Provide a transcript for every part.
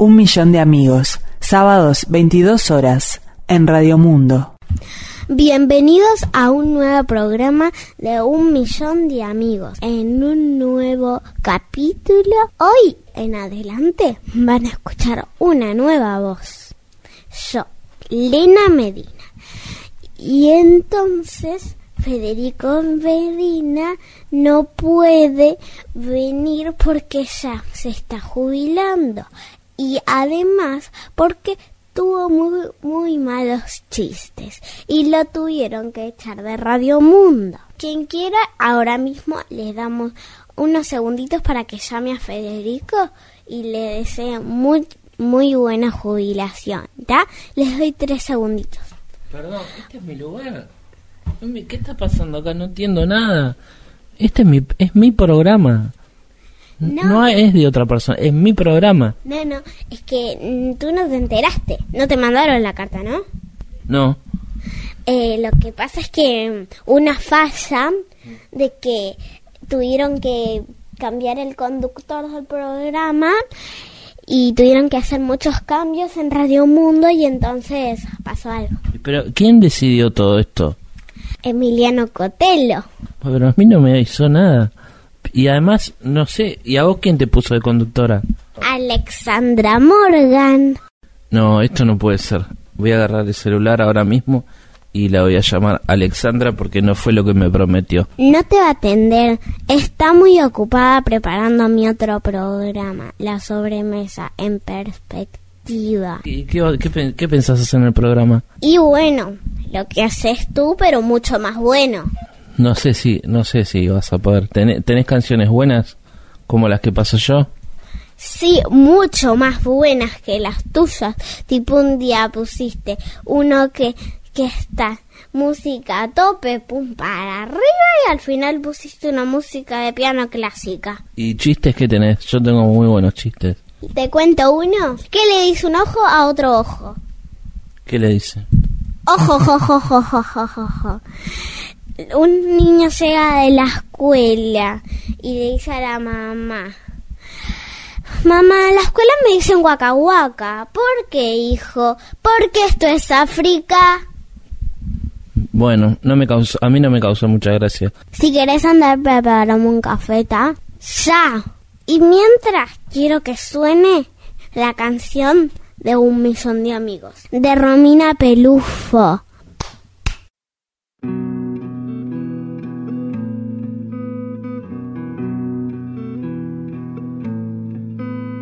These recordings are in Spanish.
Un millón de amigos, sábados 22 horas, en Radio Mundo. Bienvenidos a un nuevo programa de Un millón de amigos. En un nuevo capítulo, hoy en adelante van a escuchar una nueva voz. Yo, Lena Medina. Y entonces Federico Medina no puede venir porque ya se está jubilando y además porque tuvo muy, muy malos chistes y lo tuvieron que echar de Radio Mundo. Quien quiera, ahora mismo le damos unos segunditos para que llame a Federico y le desee muy, muy buena jubilación, ¿ya? Les doy tres segunditos. Perdón, este es mi lugar. ¿Qué está pasando acá? No entiendo nada. Este es mi, es mi programa. No. es de otra persona, es mi programa. No, no, es que mm, tú no te enteraste. No te mandaron la carta, ¿no? No. Eh, lo que pasa es que mm, una falla de que tuvieron que cambiar el conductor del programa y tuvieron que hacer muchos cambios en Radio Mundo y entonces pasó algo. Pero ¿quién decidió todo esto? Emiliano Cotelo. Pero a mí no me hizo nada. Y además, no sé, ¿y a vos quién te puso de conductora? Alexandra Morgan. No, esto no puede ser. Voy a agarrar el celular ahora mismo y la voy a llamar Alexandra porque no fue lo que me prometió. No te va a atender. Está muy ocupada preparando mi otro programa, La sobremesa en perspectiva. ¿Y qué, qué, qué pensás hacer en el programa? Y bueno, lo que haces tú, pero mucho más bueno. No sé si, no sé si vas a poder. ¿Tenés, canciones buenas como las que paso yo? Sí, mucho más buenas que las tuyas. Tipo un día pusiste uno que, que está música a tope, pum, para arriba y al final pusiste una música de piano clásica. ¿Y chistes que tenés? Yo tengo muy buenos chistes. ¿Te cuento uno? ¿Qué le dice un ojo a otro ojo? ¿Qué le dice? Ojo, ojo, ojo, ojo, ojo, ojo un niño llega de la escuela y le dice a la mamá, Mamá, la escuela me dicen guaca ¿Por qué, hijo? Porque esto es África. Bueno, no me causó, a mí no me causó mucha gracia. Si querés andar, preparamos un cafeta. ¡Ya! Y mientras quiero que suene la canción de Un Millón de Amigos, de Romina Pelufo.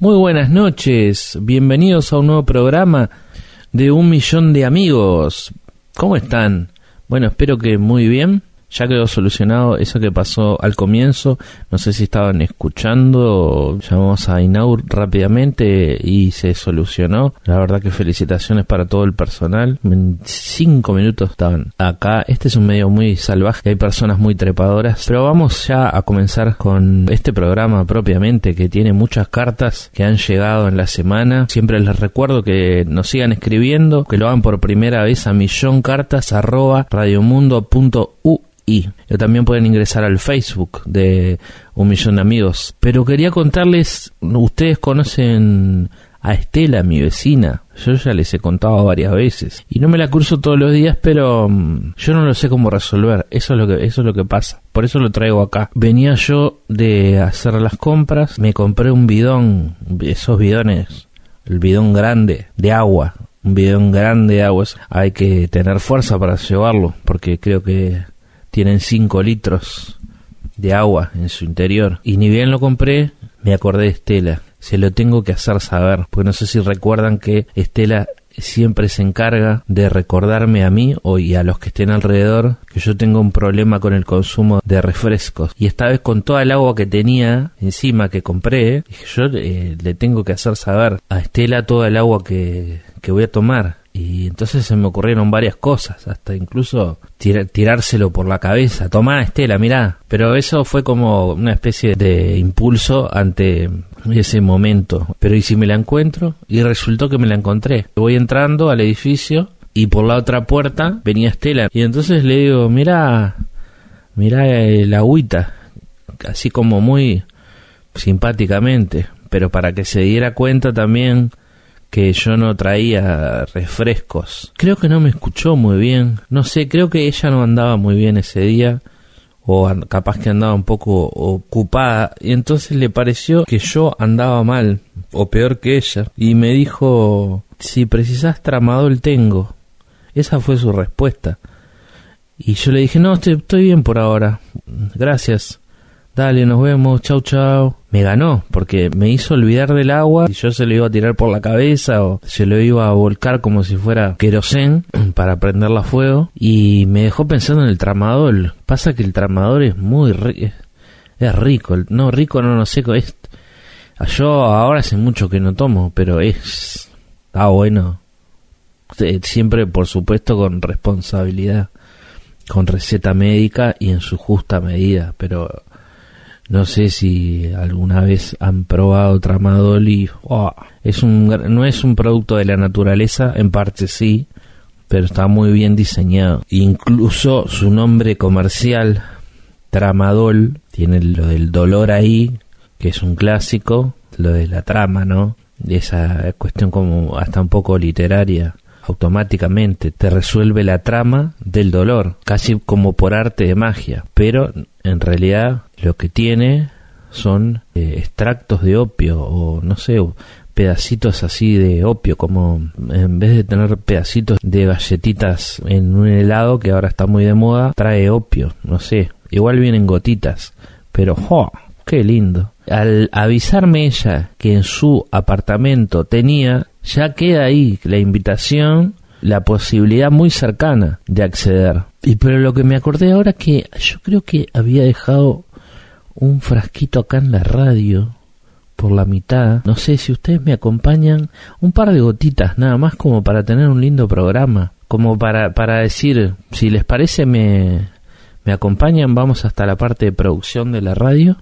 Muy buenas noches, bienvenidos a un nuevo programa de un millón de amigos. ¿Cómo están? Bueno, espero que muy bien. Ya quedó solucionado eso que pasó al comienzo. No sé si estaban escuchando, llamamos a Inaur rápidamente y se solucionó. La verdad que felicitaciones para todo el personal. En cinco minutos estaban acá. Este es un medio muy salvaje, hay personas muy trepadoras. Pero vamos ya a comenzar con este programa propiamente que tiene muchas cartas que han llegado en la semana. Siempre les recuerdo que nos sigan escribiendo, que lo hagan por primera vez a milloncartas arroba también pueden ingresar al Facebook de Un Millón de Amigos. Pero quería contarles, ustedes conocen a Estela, mi vecina. Yo ya les he contado varias veces. Y no me la cruzo todos los días, pero mm, yo no lo sé cómo resolver. Eso es lo que, eso es lo que pasa. Por eso lo traigo acá. Venía yo de hacer las compras. Me compré un bidón. Esos bidones. El bidón grande de agua. Un bidón grande de agua. Hay que tener fuerza para llevarlo. Porque creo que tienen 5 litros de agua en su interior. Y ni bien lo compré, me acordé de Estela. Se lo tengo que hacer saber, porque no sé si recuerdan que Estela siempre se encarga de recordarme a mí o y a los que estén alrededor que yo tengo un problema con el consumo de refrescos. Y esta vez con toda el agua que tenía encima que compré, dije yo eh, le tengo que hacer saber a Estela toda el agua que, que voy a tomar. Y entonces se me ocurrieron varias cosas, hasta incluso tirárselo por la cabeza. Tomá, Estela, mirá. Pero eso fue como una especie de impulso ante ese momento. Pero ¿y si me la encuentro? Y resultó que me la encontré. Voy entrando al edificio y por la otra puerta venía Estela. Y entonces le digo, mirá, mirá el agüita. Así como muy simpáticamente. Pero para que se diera cuenta también que yo no traía refrescos. Creo que no me escuchó muy bien. No sé, creo que ella no andaba muy bien ese día o capaz que andaba un poco ocupada. Y entonces le pareció que yo andaba mal o peor que ella y me dijo si precisas tramadol tengo esa fue su respuesta. Y yo le dije no estoy, estoy bien por ahora. Gracias dale, nos vemos, chau chau. Me ganó, porque me hizo olvidar del agua y yo se lo iba a tirar por la cabeza o se lo iba a volcar como si fuera querosén para prenderla a fuego y me dejó pensando en el tramador. Pasa que el tramador es muy rico, es rico, no rico, no, no seco, es... Yo ahora hace mucho que no tomo, pero es... Ah, bueno. Siempre, por supuesto, con responsabilidad, con receta médica y en su justa medida, pero no sé si alguna vez han probado tramadol y oh, es un, no es un producto de la naturaleza, en parte sí, pero está muy bien diseñado. Incluso su nombre comercial, tramadol, tiene lo del dolor ahí, que es un clásico, lo de la trama, ¿no? Esa cuestión como hasta un poco literaria automáticamente te resuelve la trama del dolor, casi como por arte de magia, pero en realidad lo que tiene son eh, extractos de opio o no sé, pedacitos así de opio, como en vez de tener pedacitos de galletitas en un helado que ahora está muy de moda, trae opio, no sé, igual vienen gotitas, pero ¡jo! ¡Qué lindo! Al avisarme ella que en su apartamento tenía, ya queda ahí la invitación, la posibilidad muy cercana de acceder. Y pero lo que me acordé ahora que yo creo que había dejado un frasquito acá en la radio por la mitad. No sé si ustedes me acompañan un par de gotitas nada más como para tener un lindo programa, como para para decir, si les parece me me acompañan, vamos hasta la parte de producción de la radio.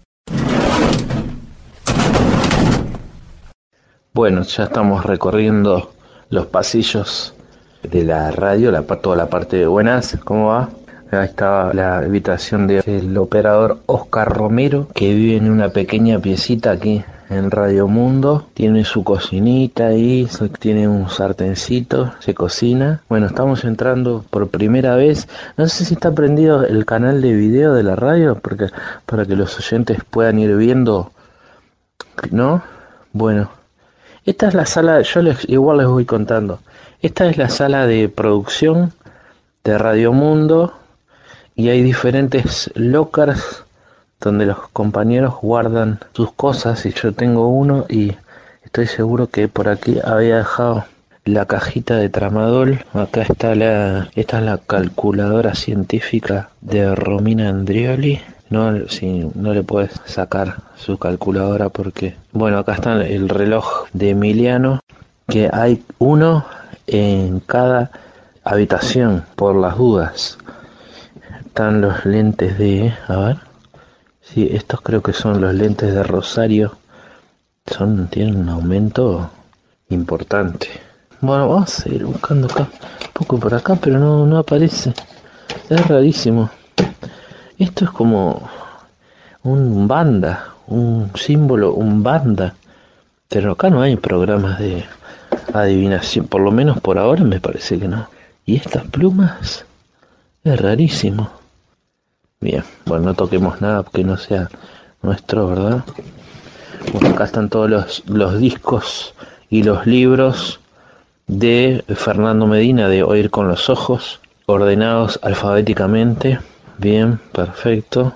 Bueno, ya estamos recorriendo los pasillos de la radio, la, toda la parte de buenas, ¿cómo va? Ahí estaba la habitación del operador Oscar Romero, que vive en una pequeña piecita aquí en Radio Mundo. Tiene su cocinita ahí, tiene un sartencito, se cocina. Bueno, estamos entrando por primera vez. No sé si está prendido el canal de video de la radio, porque para que los oyentes puedan ir viendo, ¿no? Bueno, esta es la sala, yo les, igual les voy contando. Esta es la sala de producción de Radio Mundo y hay diferentes lockers donde los compañeros guardan sus cosas y yo tengo uno y estoy seguro que por aquí había dejado la cajita de tramadol. Acá está la, esta es la calculadora científica de Romina Andrioli. No, si no le puedes sacar su calculadora porque, bueno, acá está el reloj de Emiliano, que hay uno en cada habitación por las dudas. Están los lentes de, a ver, sí, estos creo que son los lentes de Rosario. Son, tienen un aumento importante. Bueno, vamos a seguir buscando acá, un poco por acá, pero no, no aparece. Es rarísimo. Esto es como un banda, un símbolo, un banda. Pero acá no hay programas de adivinación, por lo menos por ahora me parece que no. Y estas plumas es rarísimo. Bien, bueno, no toquemos nada que no sea nuestro, ¿verdad? Bueno, acá están todos los, los discos y los libros de Fernando Medina de Oír con los Ojos, ordenados alfabéticamente. Bien, perfecto.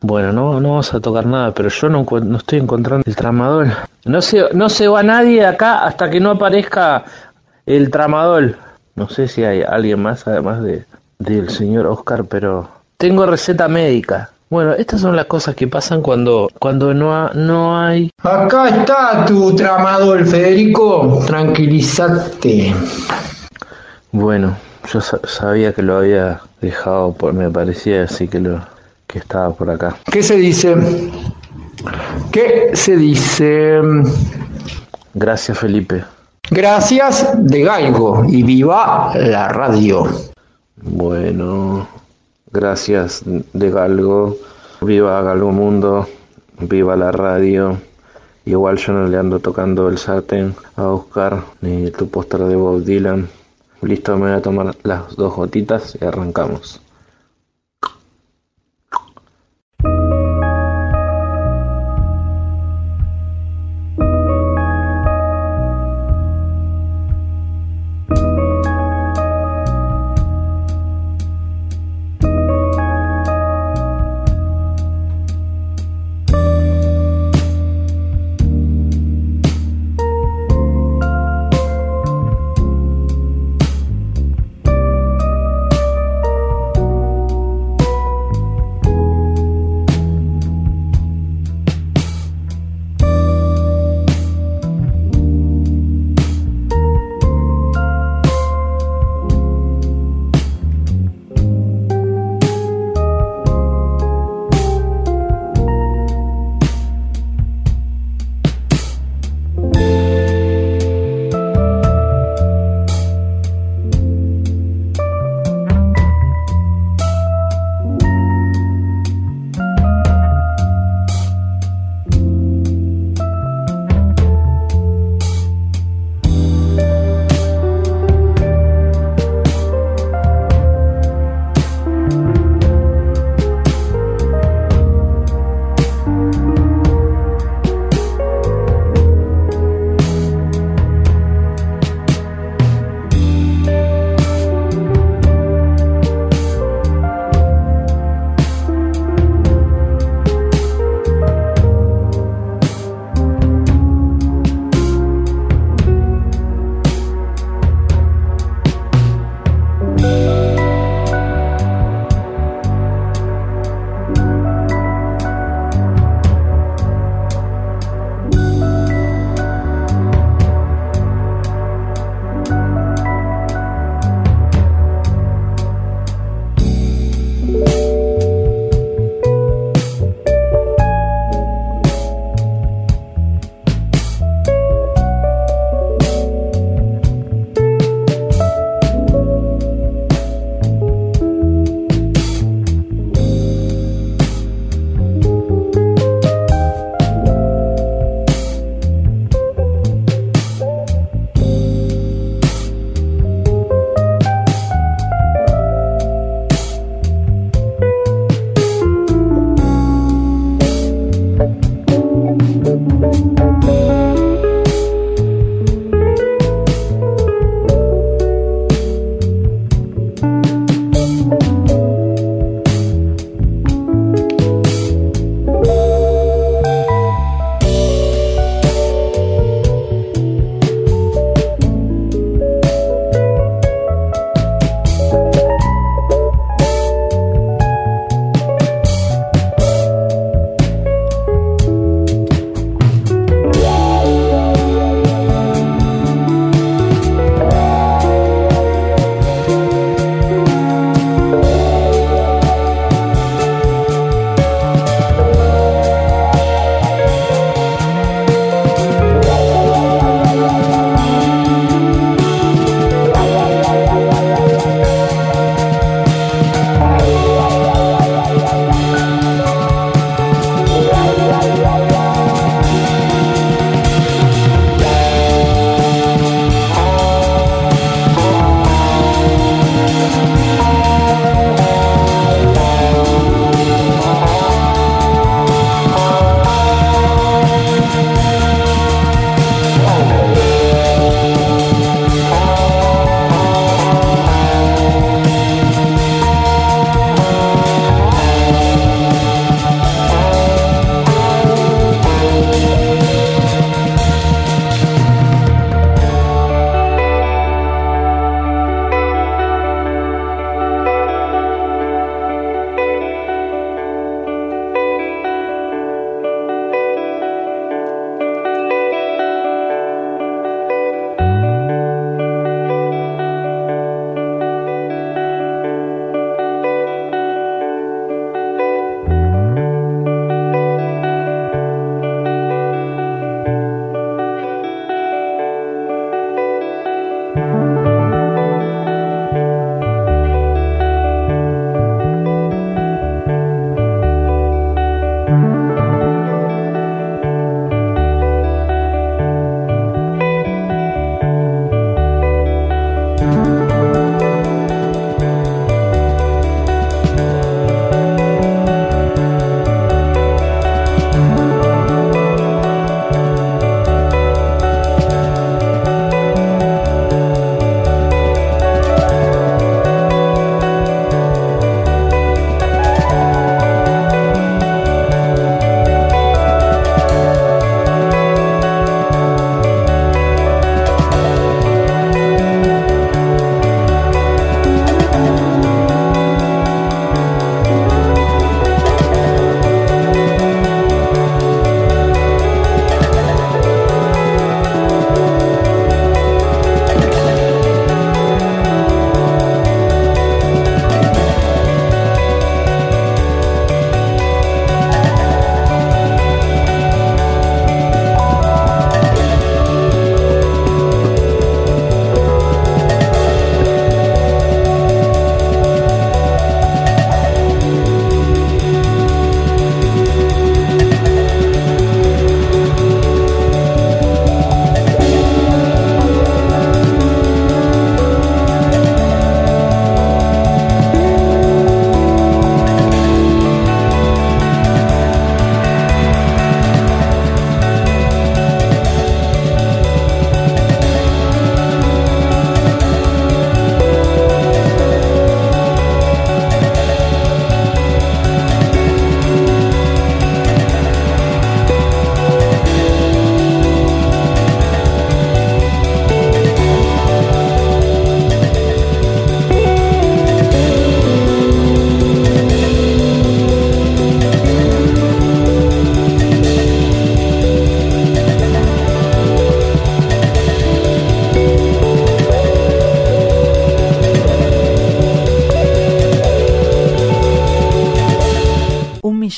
Bueno, no, no vamos a tocar nada, pero yo no, no estoy encontrando el tramador. No se, no se va nadie acá hasta que no aparezca el tramador. No sé si hay alguien más además de del señor Oscar, pero tengo receta médica. Bueno, estas son las cosas que pasan cuando, cuando no, no hay... Acá está tu tramador, Federico. Tranquilízate. Bueno, yo sabía que lo había dejado, por, me parecía así que lo que estaba por acá. ¿Qué se dice? ¿Qué se dice? Gracias, Felipe. Gracias de Galgo y viva la radio. Bueno, gracias de Galgo. Viva Galgo Mundo. Viva la radio. Igual yo no le ando tocando el sartén a buscar ni tu póster de Bob Dylan. Listo, me voy a tomar las dos gotitas y arrancamos.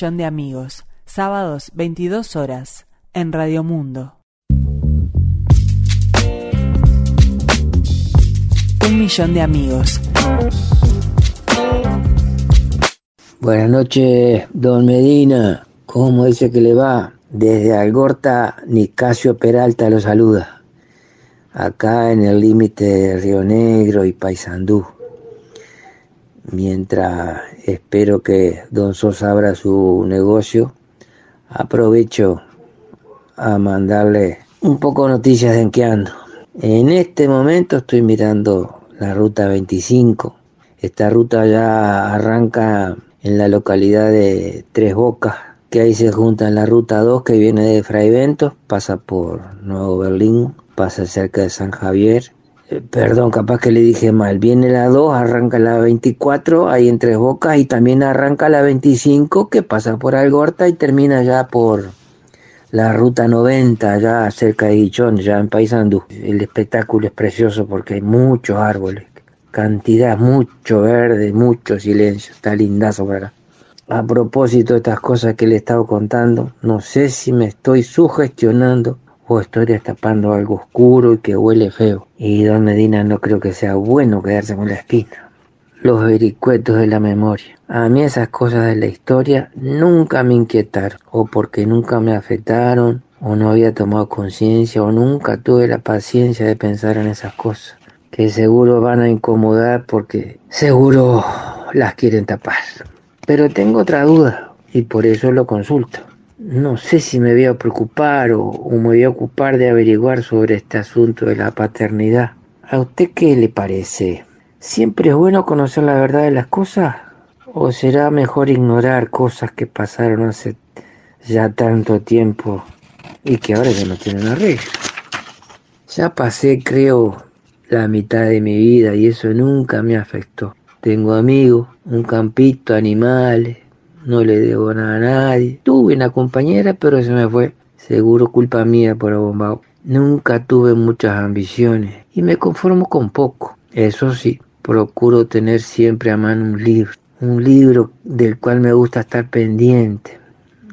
Millón de amigos, sábados 22 horas, en Radio Mundo. Un millón de amigos. Buenas noches, don Medina. ¿Cómo dice que le va? Desde Algorta, Nicasio Peralta lo saluda. Acá en el límite de Río Negro y Paysandú. Mientras espero que don Sosa abra su negocio, aprovecho a mandarle un poco noticias de en qué ando. En este momento estoy mirando la ruta 25. Esta ruta ya arranca en la localidad de Tres Bocas, que ahí se junta en la ruta 2 que viene de Fraiventos, pasa por Nuevo Berlín, pasa cerca de San Javier. Perdón, capaz que le dije mal. Viene la 2, arranca la 24, ahí en Tres Bocas, y también arranca la 25, que pasa por Algorta y termina ya por la ruta 90, ya cerca de Guichón, ya en Paysandú. El espectáculo es precioso porque hay muchos árboles cantidad, mucho verde, mucho silencio, está lindazo por acá. A propósito de estas cosas que le he estado contando, no sé si me estoy sugestionando o estoy destapando algo oscuro y que huele feo. Y don Medina no creo que sea bueno quedarse con la espina. Los vericuetos de la memoria. A mí esas cosas de la historia nunca me inquietaron, o porque nunca me afectaron, o no había tomado conciencia, o nunca tuve la paciencia de pensar en esas cosas que seguro van a incomodar porque seguro las quieren tapar. Pero tengo otra duda y por eso lo consulto. No sé si me voy a preocupar o, me voy a ocupar de averiguar sobre este asunto de la paternidad. ¿A usted qué le parece? ¿Siempre es bueno conocer la verdad de las cosas? ¿O será mejor ignorar cosas que pasaron hace ya tanto tiempo y que ahora ya no tienen arreglo? Ya pasé, creo, la mitad de mi vida y eso nunca me afectó. Tengo amigos, un campito, animales, no le debo nada a nadie. Tuve una compañera, pero se me fue. Seguro culpa mía por abombado. Nunca tuve muchas ambiciones y me conformo con poco. Eso sí, procuro tener siempre a mano un libro. Un libro del cual me gusta estar pendiente,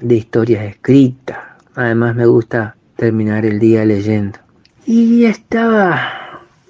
de historias escritas. Además me gusta terminar el día leyendo. Y estaba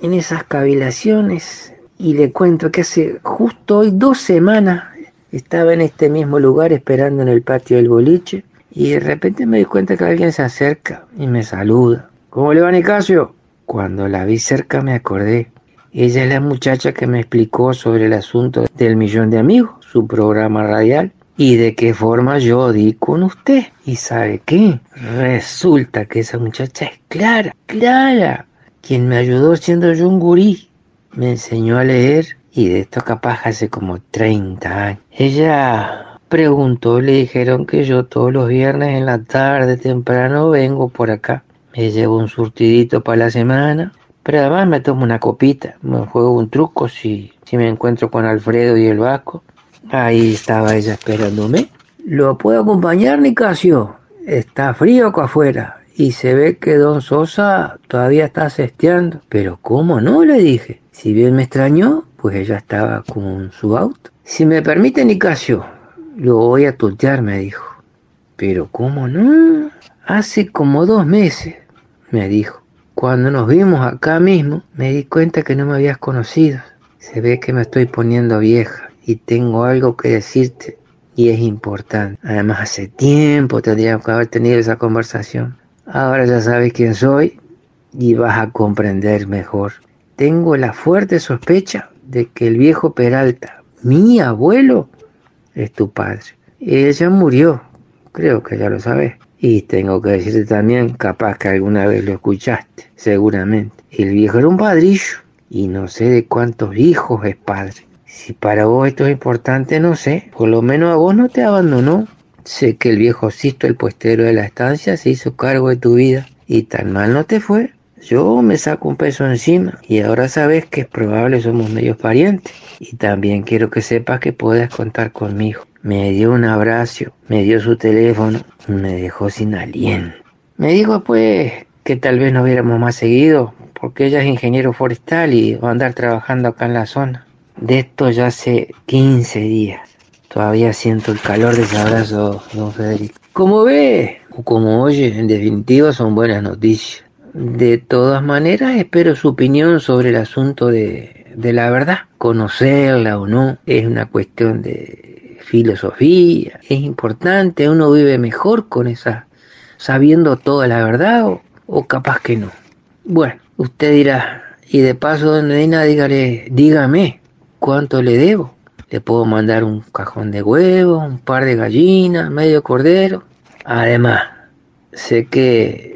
en esas cavilaciones y le cuento que hace justo hoy dos semanas estaba en este mismo lugar esperando en el patio del boliche y de repente me di cuenta que alguien se acerca y me saluda. ¿Cómo le va Nicasio? Cuando la vi cerca me acordé. Ella es la muchacha que me explicó sobre el asunto del millón de amigos, su programa radial, y de qué forma yo di con usted. ¿Y sabe qué? Resulta que esa muchacha es Clara, Clara, quien me ayudó siendo yo un gurí. Me enseñó a leer y de esto capaz hace como 30 años. Ella preguntó, le dijeron que yo todos los viernes en la tarde temprano vengo por acá. Me llevo un surtidito para la semana, pero además me tomo una copita, me juego un truco si, si me encuentro con Alfredo y el Vasco. Ahí estaba ella esperándome. ¿Lo puedo acompañar, Nicasio? Está frío acá afuera y se ve que don Sosa todavía está cesteando. Pero ¿cómo no? le dije. Si bien me extrañó, pues ella estaba con su auto. Si me permite, Nicasio, lo voy a tutear, me dijo. Pero ¿cómo no? Hace como dos meses, me dijo. Cuando nos vimos acá mismo, me di cuenta que no me habías conocido. Se ve que me estoy poniendo vieja y tengo algo que decirte y es importante. Además, hace tiempo tendríamos que haber tenido esa conversación. Ahora ya sabes quién soy y vas a comprender mejor. Tengo la fuerte sospecha de que el viejo Peralta, mi abuelo, es tu padre. Ella murió, creo que ya lo sabes. Y tengo que decirte también, capaz que alguna vez lo escuchaste, seguramente. El viejo era un padrillo y no sé de cuántos hijos es padre. Si para vos esto es importante, no sé. Por lo menos a vos no te abandonó. Sé que el viejo Sisto, el puestero de la estancia, se hizo cargo de tu vida y tan mal no te fue. Yo me saco un peso encima y ahora sabes que es probable somos medios parientes. Y también quiero que sepas que puedes contar conmigo. Me dio un abrazo, me dio su teléfono, me dejó sin aliento. Me dijo pues que tal vez no viéramos más seguido, porque ella es ingeniero forestal y va a andar trabajando acá en la zona. De esto ya hace 15 días. Todavía siento el calor de ese abrazo, don Federico. Como ve o como oye, en definitiva son buenas noticias. De todas maneras, espero su opinión sobre el asunto de, de la verdad. Conocerla o no es una cuestión de filosofía. Es importante, uno vive mejor con esa, sabiendo toda la verdad o, o capaz que no. Bueno, usted dirá, y de paso, donde Nena, dígale, dígame, ¿cuánto le debo? Le puedo mandar un cajón de huevos, un par de gallinas, medio cordero. Además, sé que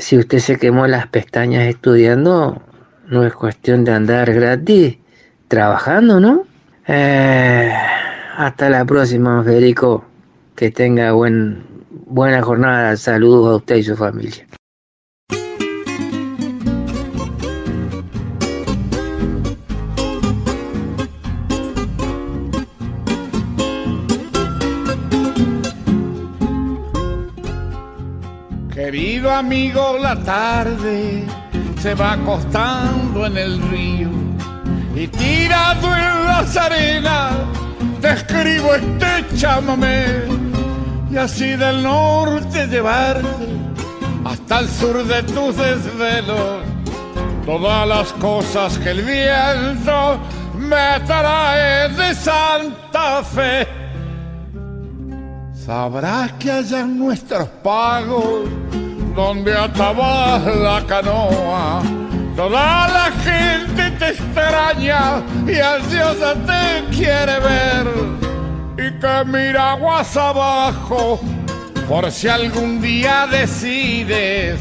si usted se quemó las pestañas estudiando, no es cuestión de andar gratis trabajando, ¿no? Eh, hasta la próxima, Federico. Que tenga buen, buena jornada. Saludos a usted y su familia. Querido amigo, la tarde se va acostando en el río y tirado en las arenas te escribo este chamamé y así del norte llevarte hasta el sur de tus desvelos todas las cosas que el viento me trae de Santa Fe. Sabrás que allá nuestros pagos, donde atabas la canoa, toda la gente te extraña y ansiosa te quiere ver. Y que mira aguas abajo, por si algún día decides,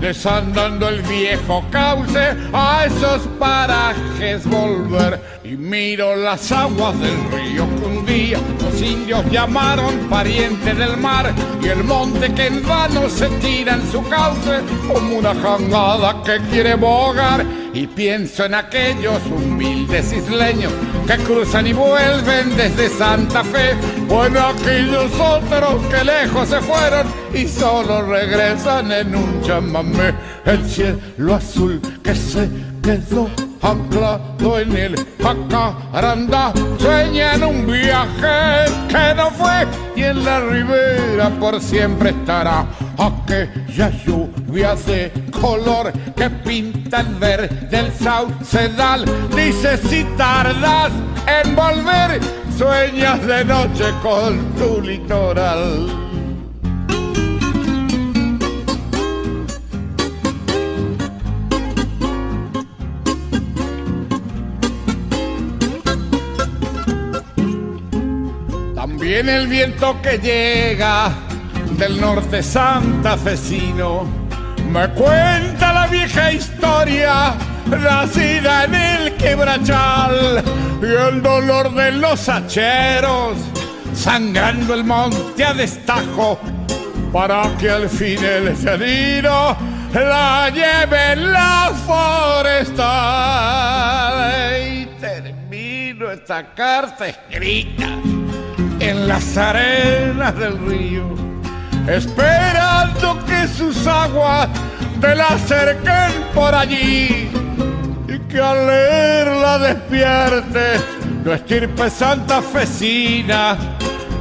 desandando el viejo cauce, a esos parajes volver. Y miro las aguas del río que un día los indios llamaron pariente del mar. Y el monte que en vano se tira en su cauce como una jangada que quiere bogar. Y pienso en aquellos humildes isleños que cruzan y vuelven desde Santa Fe. O en aquellos otros que lejos se fueron y solo regresan en un chamamé el cielo azul que se quedó anclado en el jacaranda, sueña en un viaje que no fue y en la ribera por siempre estará aquella lluvia de color que pinta el verde del saucedal. Dice si tardas en volver, sueñas de noche con tu litoral. También el viento que llega del norte santafesino me cuenta la vieja historia nacida en el quebrachal y el dolor de los hacheros sangrando el monte a destajo para que al fin el llanero la lleve en la forestal. Y termino esta carta escrita en las arenas del río, esperando que sus aguas te la acerquen por allí y que al leerla despierte tu estirpe santafesina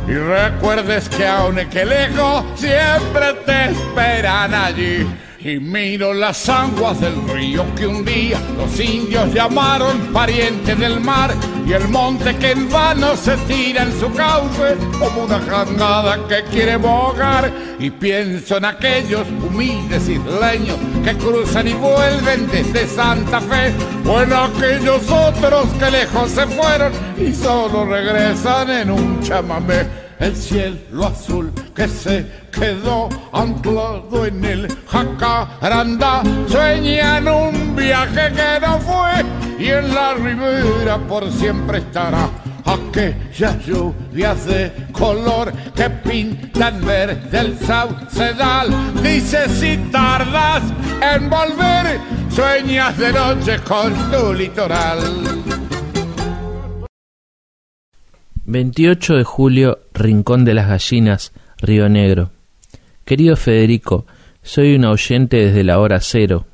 y recuerdes que aun que lejos siempre te esperan allí. Y miro las aguas del río que un día los indios llamaron pariente del mar y el monte que en vano se tira en su cauce como una jangada que quiere bogar y pienso en aquellos humildes isleños que cruzan y vuelven desde Santa Fe. O en aquellos otros que lejos se fueron y solo regresan en un chamamé. El cielo azul que se quedó anclado en el jacaranda. Sueña en un viaje que no fue y en la ribera por siempre estará. Aquella lluvia de color que pintan verde el saucedal. Dice si tardas en volver, sueñas de noche con tu litoral. 28 de julio, Rincón de las Gallinas, Río Negro. Querido Federico, soy un oyente desde la hora cero.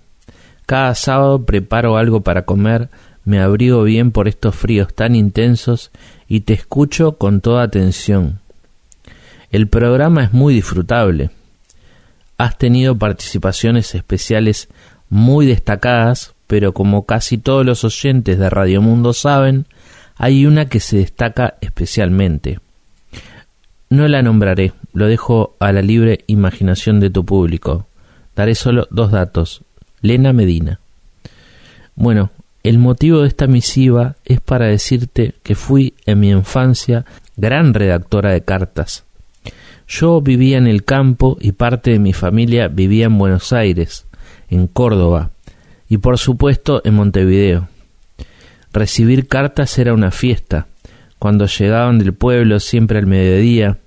Cada sábado preparo algo para comer me abrigo bien por estos fríos tan intensos y te escucho con toda atención. El programa es muy disfrutable. Has tenido participaciones especiales muy destacadas, pero como casi todos los oyentes de Radio Mundo saben, hay una que se destaca especialmente. No la nombraré, lo dejo a la libre imaginación de tu público. Daré solo dos datos. Lena Medina. Bueno, el motivo de esta misiva es para decirte que fui en mi infancia gran redactora de cartas. Yo vivía en el campo y parte de mi familia vivía en Buenos Aires, en Córdoba y por supuesto en Montevideo. Recibir cartas era una fiesta. Cuando llegaban del pueblo siempre al mediodía,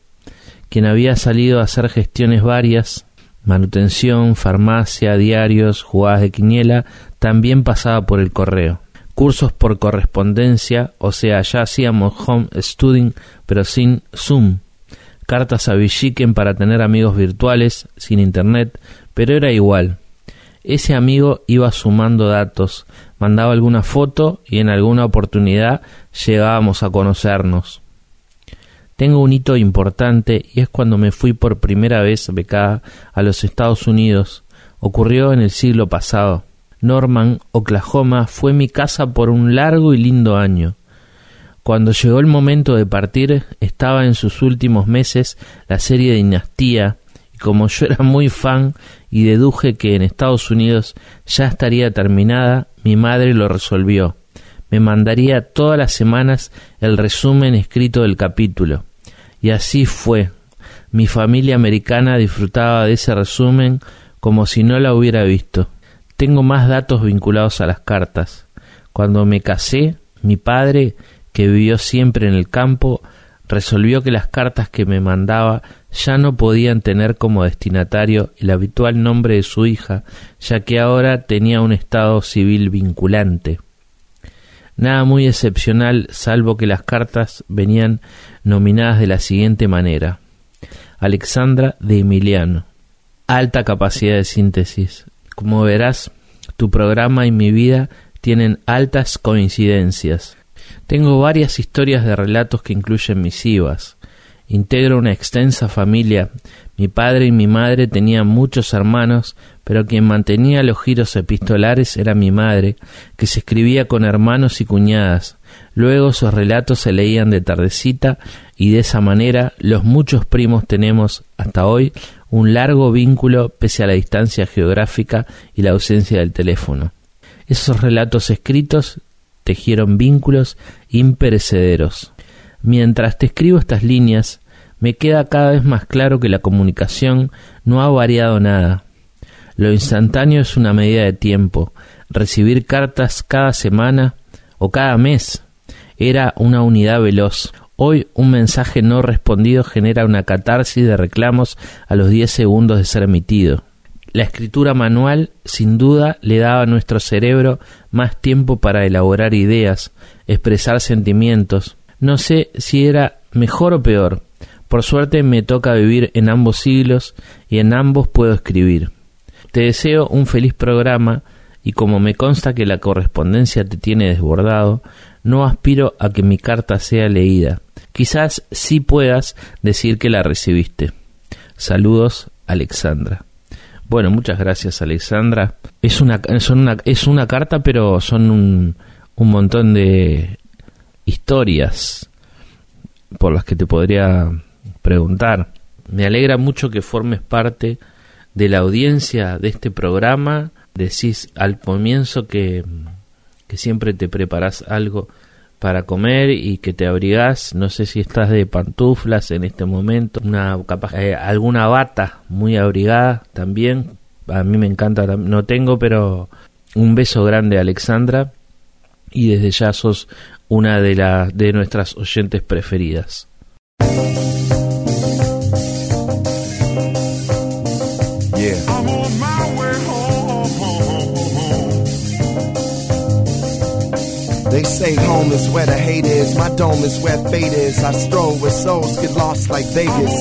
quien había salido a hacer gestiones varias, manutención, farmacia, diarios, jugadas de quiniela, también pasaba por el correo. Cursos por correspondencia, o sea, ya hacíamos home studying, pero sin Zoom. Cartas a Villiquen para tener amigos virtuales, sin internet, pero era igual. Ese amigo iba sumando datos, mandaba alguna foto y en alguna oportunidad llegábamos a conocernos. Tengo un hito importante y es cuando me fui por primera vez becada a los Estados Unidos. Ocurrió en el siglo pasado. Norman, Oklahoma, fue mi casa por un largo y lindo año. Cuando llegó el momento de partir, estaba en sus últimos meses la serie Dinastía, y como yo era muy fan y deduje que en Estados Unidos ya estaría terminada, mi madre lo resolvió. Me mandaría todas las semanas el resumen escrito del capítulo. Y así fue. Mi familia americana disfrutaba de ese resumen como si no la hubiera visto. Tengo más datos vinculados a las cartas. Cuando me casé, mi padre, que vivió siempre en el campo, resolvió que las cartas que me mandaba ya no podían tener como destinatario el habitual nombre de su hija, ya que ahora tenía un estado civil vinculante. Nada muy excepcional, salvo que las cartas venían nominadas de la siguiente manera. Alexandra de Emiliano. Alta capacidad de síntesis. Como verás, tu programa y mi vida tienen altas coincidencias. Tengo varias historias de relatos que incluyen misivas. Integro una extensa familia. Mi padre y mi madre tenían muchos hermanos, pero quien mantenía los giros epistolares era mi madre, que se escribía con hermanos y cuñadas. Luego sus relatos se leían de tardecita y de esa manera los muchos primos tenemos hasta hoy un largo vínculo pese a la distancia geográfica y la ausencia del teléfono. Esos relatos escritos tejieron vínculos imperecederos. Mientras te escribo estas líneas, me queda cada vez más claro que la comunicación no ha variado nada. Lo instantáneo es una medida de tiempo. Recibir cartas cada semana o cada mes era una unidad veloz, Hoy un mensaje no respondido genera una catarsis de reclamos a los 10 segundos de ser emitido. La escritura manual sin duda le daba a nuestro cerebro más tiempo para elaborar ideas, expresar sentimientos. No sé si era mejor o peor. Por suerte me toca vivir en ambos siglos y en ambos puedo escribir. Te deseo un feliz programa y como me consta que la correspondencia te tiene desbordado, no aspiro a que mi carta sea leída quizás sí puedas decir que la recibiste. Saludos, Alexandra. Bueno, muchas gracias, Alexandra. Es una, una, es una carta, pero son un, un montón de historias por las que te podría preguntar. Me alegra mucho que formes parte de la audiencia de este programa. Decís al comienzo que, que siempre te preparas algo para comer y que te abrigas, no sé si estás de pantuflas en este momento, una eh, alguna bata muy abrigada también, a mí me encanta, no tengo, pero un beso grande Alexandra y desde ya sos una de, las de nuestras oyentes preferidas. Yeah. They say home is where the hate is. My dome is where fate is. I stroll where souls get lost like Vegas.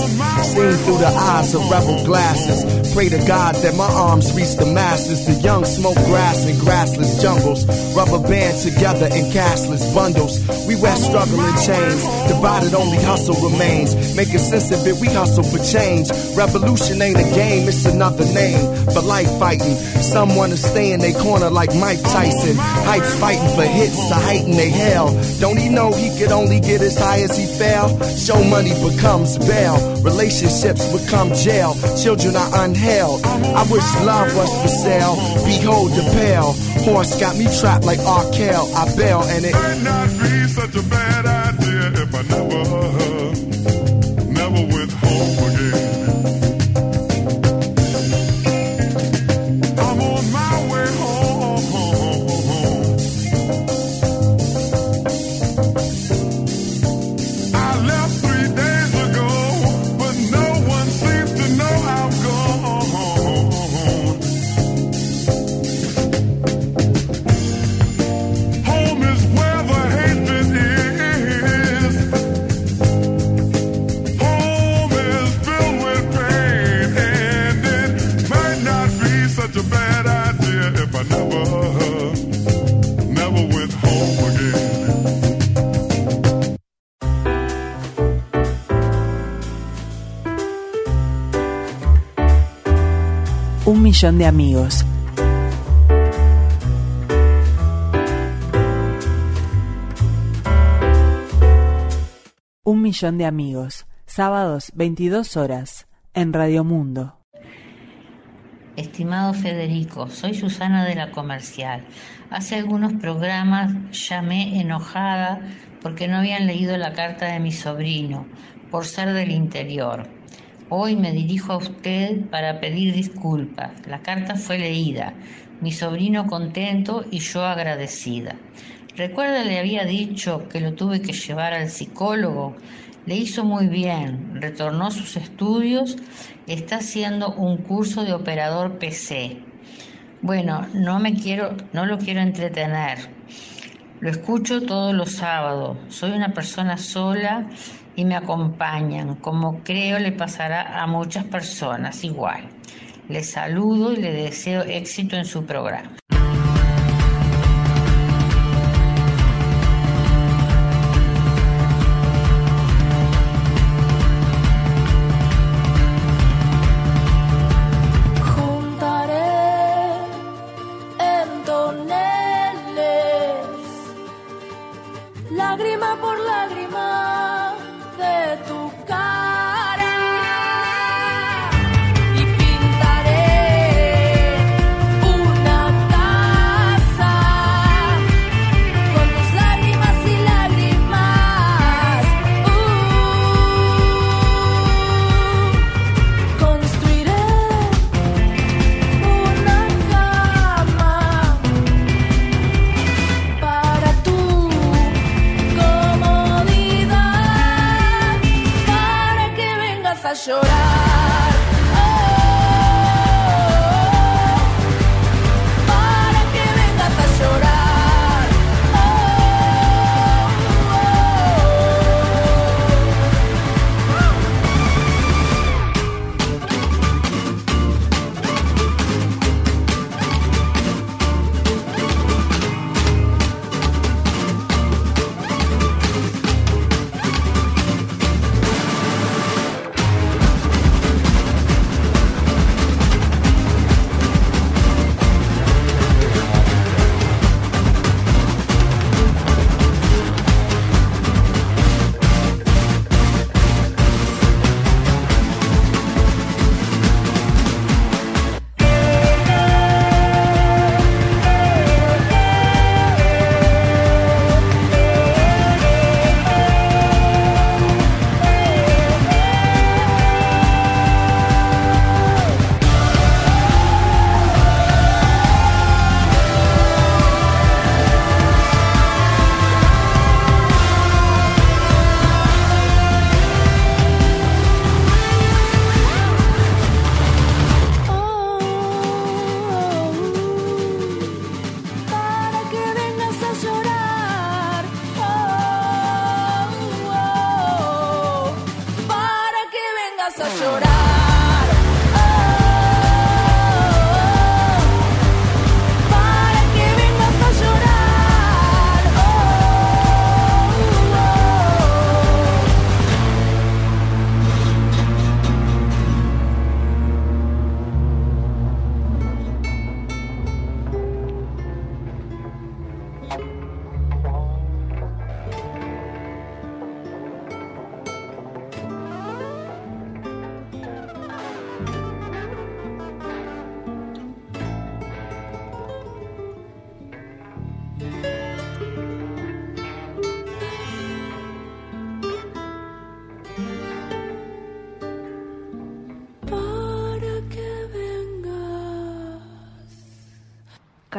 Seen through the eyes of rebel glasses. Pray to God that my arms reach the masses. The young smoke grass in grassless jungles. Rubber band together in cashless bundles. We wear struggle in chains. Divided only hustle remains. Making sense of it, we hustle for change. Revolution ain't a game, it's another name for life fighting. Someone to stay in their corner like Mike Tyson. Heights fighting for hits to heighten their hell. Don't he know he could only get as high as he fell? Show money becomes bail. Relationships become jail. Children are unheld. I wish love was for sale. Behold the pale. Horse got me trapped like Arkell. I bail and it might not be such a bad idea if I never millón de amigos. Un millón de amigos. Sábados, 22 horas. En Radio Mundo. Estimado Federico, soy Susana de la Comercial. Hace algunos programas llamé enojada porque no habían leído la carta de mi sobrino, por ser del interior. Hoy me dirijo a usted para pedir disculpas. La carta fue leída, mi sobrino contento y yo agradecida. Recuerda, le había dicho que lo tuve que llevar al psicólogo. Le hizo muy bien, retornó a sus estudios, está haciendo un curso de operador PC. Bueno, no me quiero, no lo quiero entretener. Lo escucho todos los sábados. Soy una persona sola y me acompañan, como creo le pasará a muchas personas igual. Le saludo y le deseo éxito en su programa.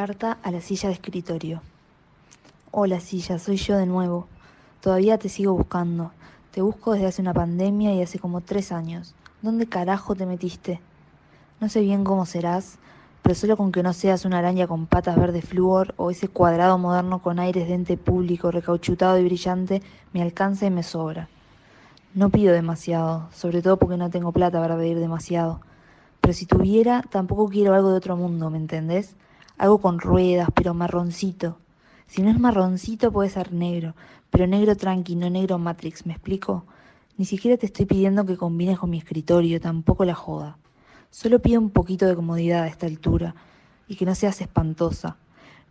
A la silla de escritorio. Hola silla, soy yo de nuevo. Todavía te sigo buscando. Te busco desde hace una pandemia y hace como tres años. ¿Dónde carajo te metiste? No sé bien cómo serás, pero solo con que no seas una araña con patas verde flúor o ese cuadrado moderno con aires de ente público recauchutado y brillante, me alcanza y me sobra. No pido demasiado, sobre todo porque no tengo plata para pedir demasiado. Pero si tuviera, tampoco quiero algo de otro mundo, ¿me entendés? Algo con ruedas, pero marroncito. Si no es marroncito, puede ser negro, pero negro tranqui, no negro Matrix, ¿me explico? Ni siquiera te estoy pidiendo que combines con mi escritorio, tampoco la joda. Solo pido un poquito de comodidad a esta altura y que no seas espantosa.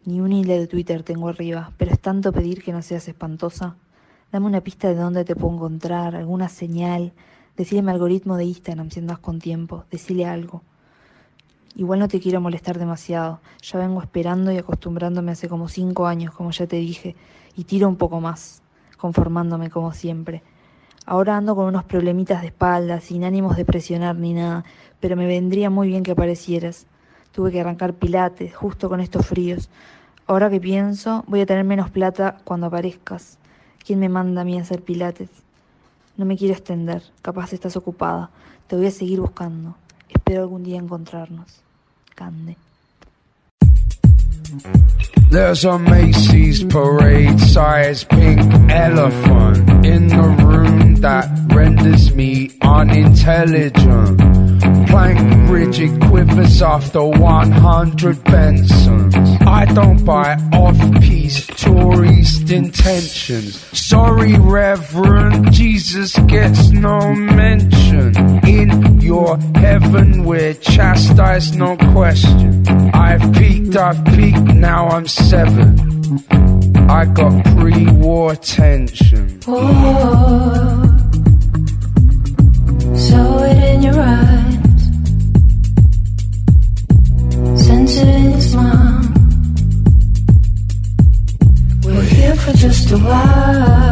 Ni un hilo de Twitter tengo arriba, pero es tanto pedir que no seas espantosa. Dame una pista de dónde te puedo encontrar, alguna señal. Decile mi algoritmo de Instagram si andas con tiempo. Decile algo. Igual no te quiero molestar demasiado. Ya vengo esperando y acostumbrándome hace como cinco años, como ya te dije, y tiro un poco más, conformándome como siempre. Ahora ando con unos problemitas de espalda, sin ánimos de presionar ni nada, pero me vendría muy bien que aparecieras. Tuve que arrancar pilates, justo con estos fríos. Ahora que pienso, voy a tener menos plata cuando aparezcas. ¿Quién me manda a mí a hacer pilates? No me quiero extender, capaz estás ocupada. Te voy a seguir buscando. Espero algún día encontrarnos. There's a Macy's parade size pink elephant in the room that renders me unintelligent. Plank rigid quivers after 100 Bensons. I don't buy off-piece tourist intentions. Sorry, Reverend, Jesus gets no mention. In your heaven, we're chastised, no question. I've peaked, I've peaked, now I'm seven. I got pre-war tension. Oh, saw it in your eyes, sense it in your smile. We're here for just a while.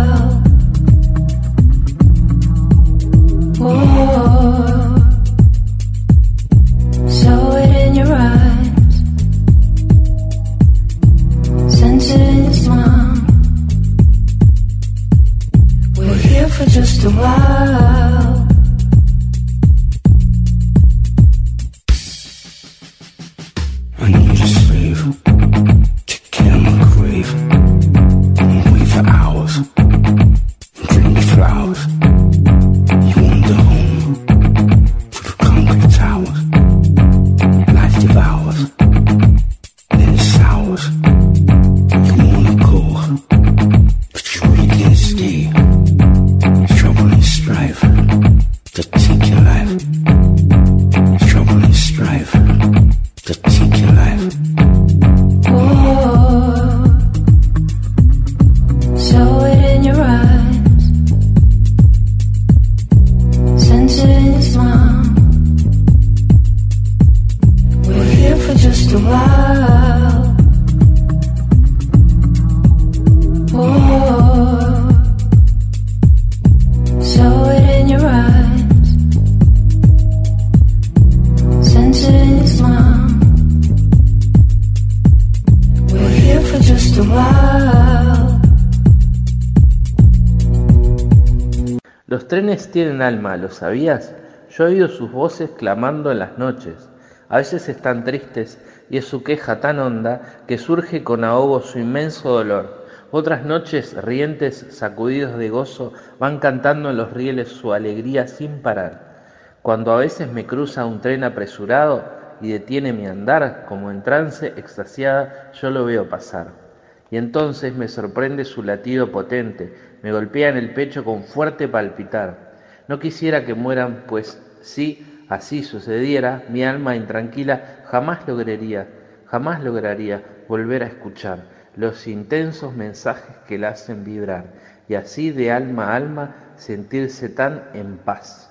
Tienen alma, ¿lo sabías? Yo he oído sus voces clamando en las noches. A veces están tristes y es su queja tan honda que surge con ahogo su inmenso dolor. Otras noches, rientes, sacudidos de gozo, van cantando en los rieles su alegría sin parar. Cuando a veces me cruza un tren apresurado y detiene mi andar, como en trance, extasiada, yo lo veo pasar. Y entonces me sorprende su latido potente, me golpea en el pecho con fuerte palpitar. No quisiera que mueran, pues si así sucediera, mi alma intranquila jamás lograría, jamás lograría volver a escuchar los intensos mensajes que la hacen vibrar y así de alma a alma sentirse tan en paz.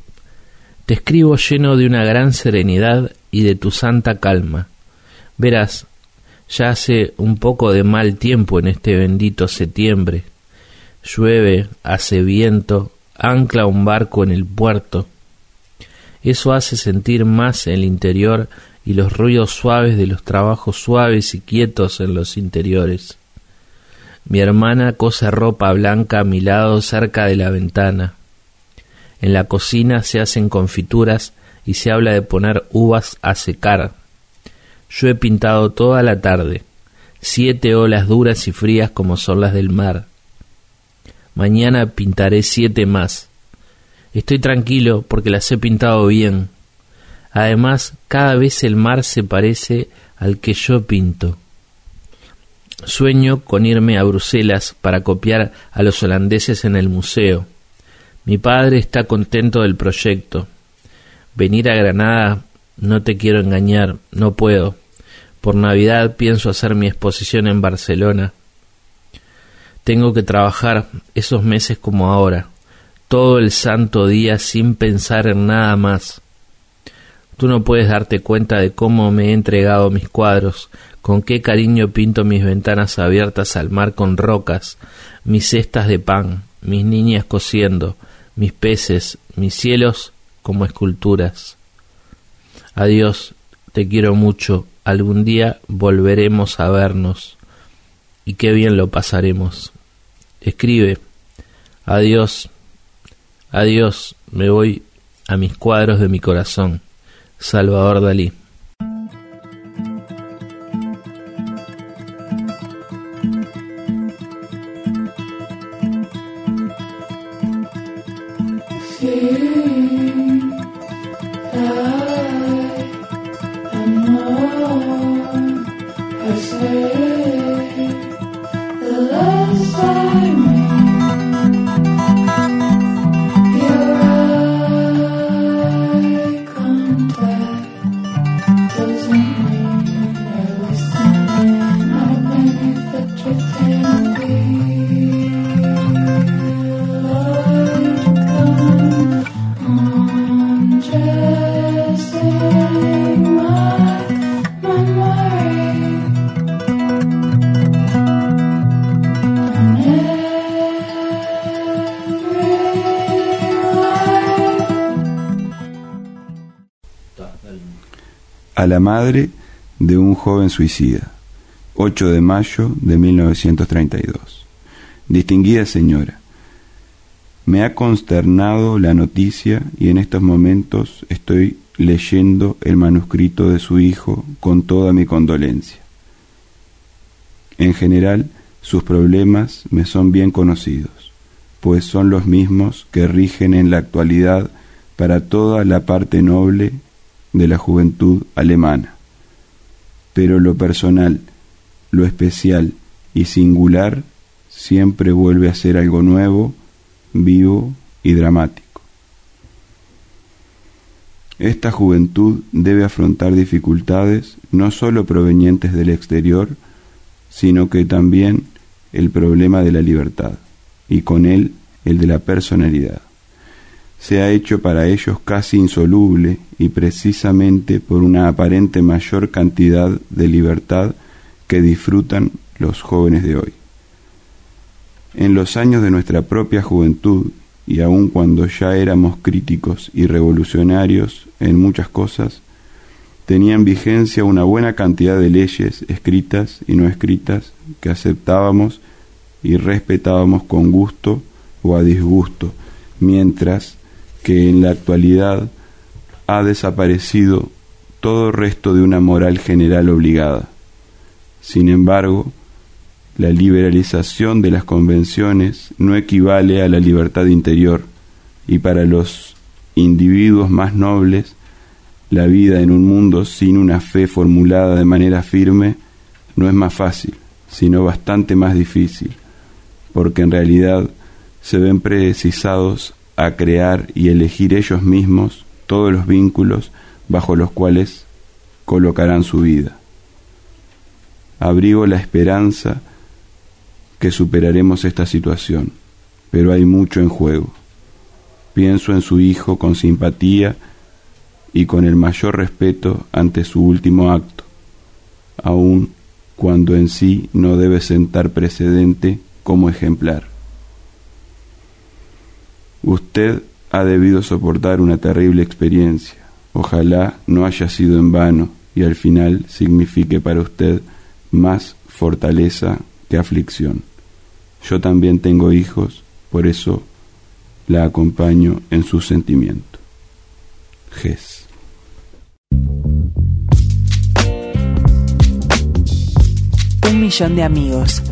te escribo lleno de una gran serenidad y de tu santa calma. Verás, ya hace un poco de mal tiempo en este bendito septiembre. Llueve, hace viento, ancla un barco en el puerto. Eso hace sentir más el interior y los ruidos suaves de los trabajos suaves y quietos en los interiores. Mi hermana cose ropa blanca a mi lado cerca de la ventana. En la cocina se hacen confituras y se habla de poner uvas a secar. Yo he pintado toda la tarde, siete olas duras y frías como son las del mar. Mañana pintaré siete más. Estoy tranquilo porque las he pintado bien. Además, cada vez el mar se parece al que yo pinto. Sueño con irme a Bruselas para copiar a los holandeses en el museo. Mi padre está contento del proyecto. Venir a Granada, no te quiero engañar, no puedo. Por Navidad pienso hacer mi exposición en Barcelona. Tengo que trabajar esos meses como ahora, todo el santo día sin pensar en nada más. Tú no puedes darte cuenta de cómo me he entregado mis cuadros, con qué cariño pinto mis ventanas abiertas al mar con rocas, mis cestas de pan, mis niñas cosiendo, mis peces, mis cielos como esculturas. Adiós, te quiero mucho, algún día volveremos a vernos y qué bien lo pasaremos. Escribe, adiós, adiós, me voy a mis cuadros de mi corazón. Salvador Dalí. A la madre de un joven suicida, 8 de mayo de 1932. Distinguida señora, me ha consternado la noticia y en estos momentos estoy leyendo el manuscrito de su hijo con toda mi condolencia. En general, sus problemas me son bien conocidos, pues son los mismos que rigen en la actualidad para toda la parte noble de la juventud alemana. Pero lo personal, lo especial y singular siempre vuelve a ser algo nuevo, vivo y dramático. Esta juventud debe afrontar dificultades no sólo provenientes del exterior, sino que también el problema de la libertad y con él el de la personalidad se ha hecho para ellos casi insoluble y precisamente por una aparente mayor cantidad de libertad que disfrutan los jóvenes de hoy. En los años de nuestra propia juventud y aun cuando ya éramos críticos y revolucionarios en muchas cosas, tenían vigencia una buena cantidad de leyes escritas y no escritas que aceptábamos y respetábamos con gusto o a disgusto, mientras que en la actualidad ha desaparecido todo resto de una moral general obligada. Sin embargo, la liberalización de las convenciones no equivale a la libertad interior y para los individuos más nobles, la vida en un mundo sin una fe formulada de manera firme no es más fácil, sino bastante más difícil, porque en realidad se ven precisados a crear y elegir ellos mismos todos los vínculos bajo los cuales colocarán su vida. Abrigo la esperanza que superaremos esta situación, pero hay mucho en juego. Pienso en su hijo con simpatía y con el mayor respeto ante su último acto, aun cuando en sí no debe sentar precedente como ejemplar. Usted ha debido soportar una terrible experiencia. Ojalá no haya sido en vano y al final signifique para usted más fortaleza que aflicción. Yo también tengo hijos, por eso la acompaño en su sentimiento. Ges. Un millón de amigos.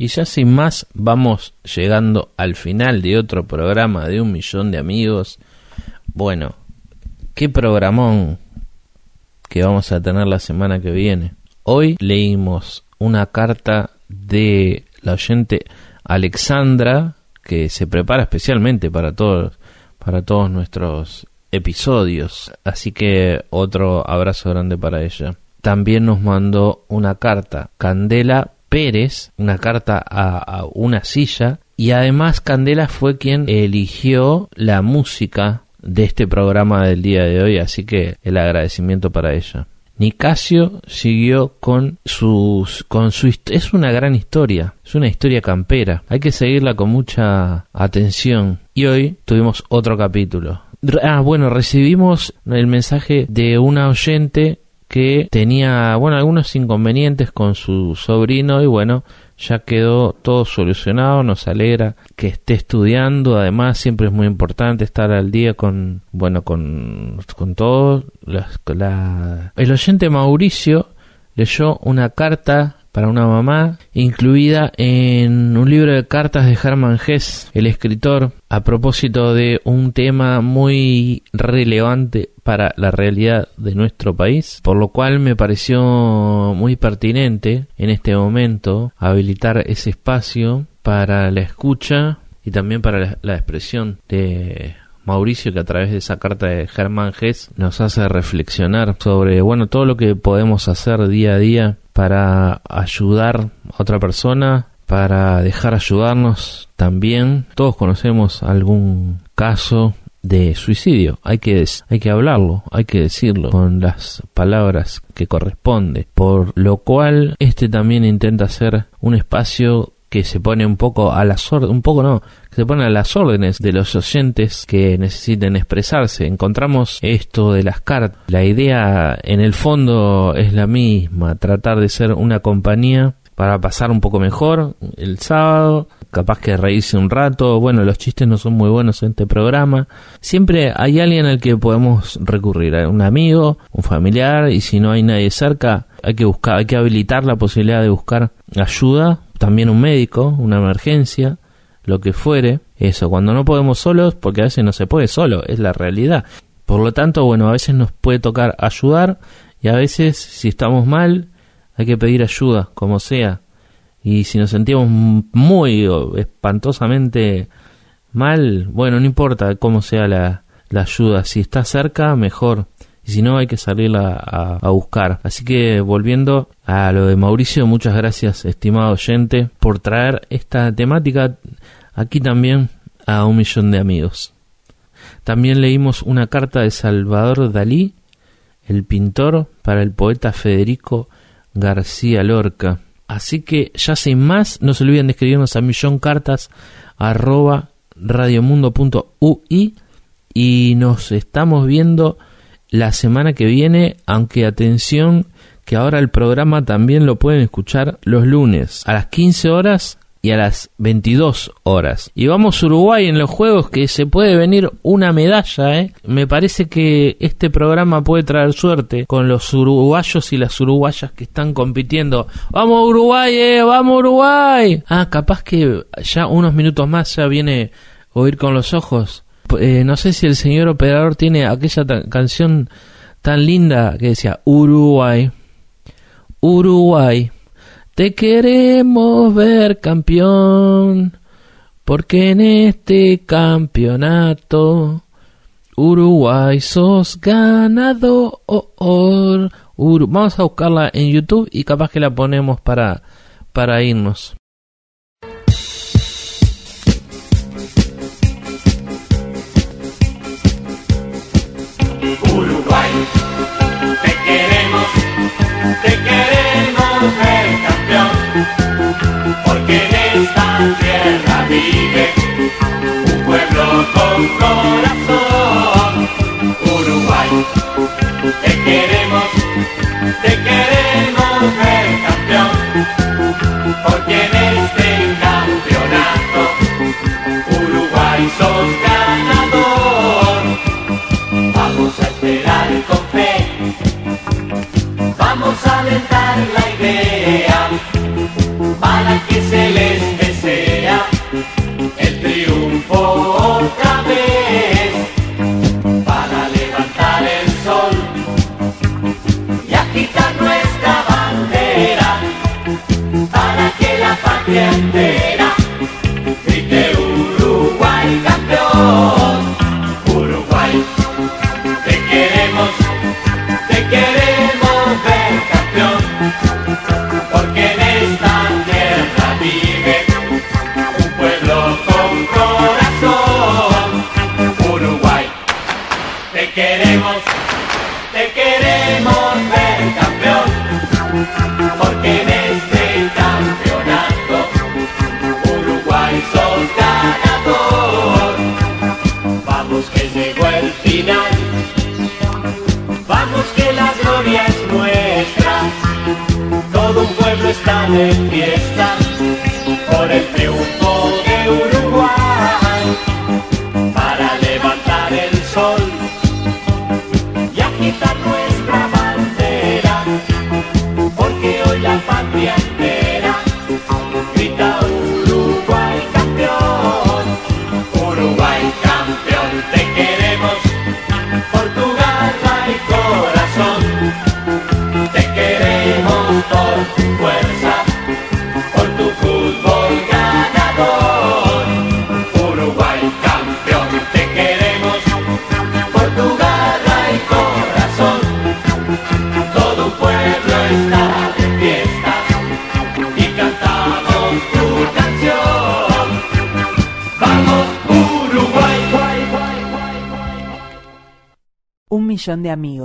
Y ya sin más, vamos llegando al final de otro programa de un millón de amigos. Bueno, qué programón que vamos a tener la semana que viene. Hoy leímos una carta de la oyente Alexandra que se prepara especialmente para todos para todos nuestros episodios. Así que otro abrazo grande para ella. También nos mandó una carta Candela Pérez, una carta a, una silla, y además Candela fue quien eligió la música de este programa del día de hoy, así que el agradecimiento para ella. Nicasio siguió con sus con su es una gran historia, es una historia campera. Hay que seguirla con mucha atención. Y hoy tuvimos otro capítulo. Ah, bueno, recibimos el mensaje de una oyente que tenía, bueno, algunos inconvenientes con su sobrino y bueno, ya quedó todo solucionado, nos alegra que esté estudiando, además siempre es muy importante estar al día con, bueno, con, con todo. La, el oyente Mauricio leyó una carta para una mamá, incluida en un libro de cartas de Hermann Hesse, el escritor, a propósito de un tema muy relevante para la realidad de nuestro país, por lo cual me pareció muy pertinente en este momento habilitar ese espacio para la escucha y también para la, la expresión de Mauricio que a través de esa carta de Germán Hess nos hace reflexionar sobre bueno todo lo que podemos hacer día a día para ayudar a otra persona, para dejar ayudarnos también. Todos conocemos algún caso de suicidio. Hay que, hay que hablarlo, hay que decirlo con las palabras que corresponde. Por lo cual, este también intenta ser un espacio que se pone un poco a las órdenes, un poco no, que se pone a las órdenes de los oyentes que necesiten expresarse. Encontramos esto de las cartas. La idea en el fondo es la misma, tratar de ser una compañía para pasar un poco mejor el sábado, capaz que reírse un rato, bueno, los chistes no son muy buenos en este programa. Siempre hay alguien al que podemos recurrir, un amigo, un familiar, y si no hay nadie cerca, hay que buscar, hay que habilitar la posibilidad de buscar ayuda también un médico, una emergencia, lo que fuere, eso, cuando no podemos solos, porque a veces no se puede solo, es la realidad. Por lo tanto, bueno, a veces nos puede tocar ayudar y a veces, si estamos mal, hay que pedir ayuda, como sea. Y si nos sentimos muy espantosamente mal, bueno, no importa cómo sea la, la ayuda, si está cerca, mejor si no hay que salir a, buscar. Así que volviendo a lo de Mauricio, muchas gracias estimado oyente por traer esta temática aquí también a un millón de amigos. También leímos una carta de Salvador Dalí, el pintor, para el poeta Federico García Lorca. Así que ya sin más, no se olviden de escribirnos a milloncartas arroba radiomundo.ui y nos estamos viendo la semana que viene, aunque atención que ahora el programa también lo pueden escuchar los lunes a las 15 horas y a las 22 horas. Y vamos Uruguay en los juegos que se puede venir una medalla, ¿eh? Me parece que este programa puede traer suerte con los uruguayos y las uruguayas que están compitiendo. ¡Vamos Uruguay, eh! ¡Vamos Uruguay! Ah, capaz que ya unos minutos más ya viene Oír con los Ojos. Eh, no sé si el señor operador tiene aquella canción tan linda que decía Uruguay. Uruguay. Te queremos ver campeón, porque en este campeonato Uruguay sos ganador. Vamos a buscarla en YouTube y capaz que la ponemos para, para irnos. Uruguay, te queremos, te queremos ver campeón, porque en esta tierra vive un pueblo con corazón. Uruguay, te queremos, que se les desea el triunfo otra vez, para levantar el sol y agitar nuestra bandera, para que la patria de.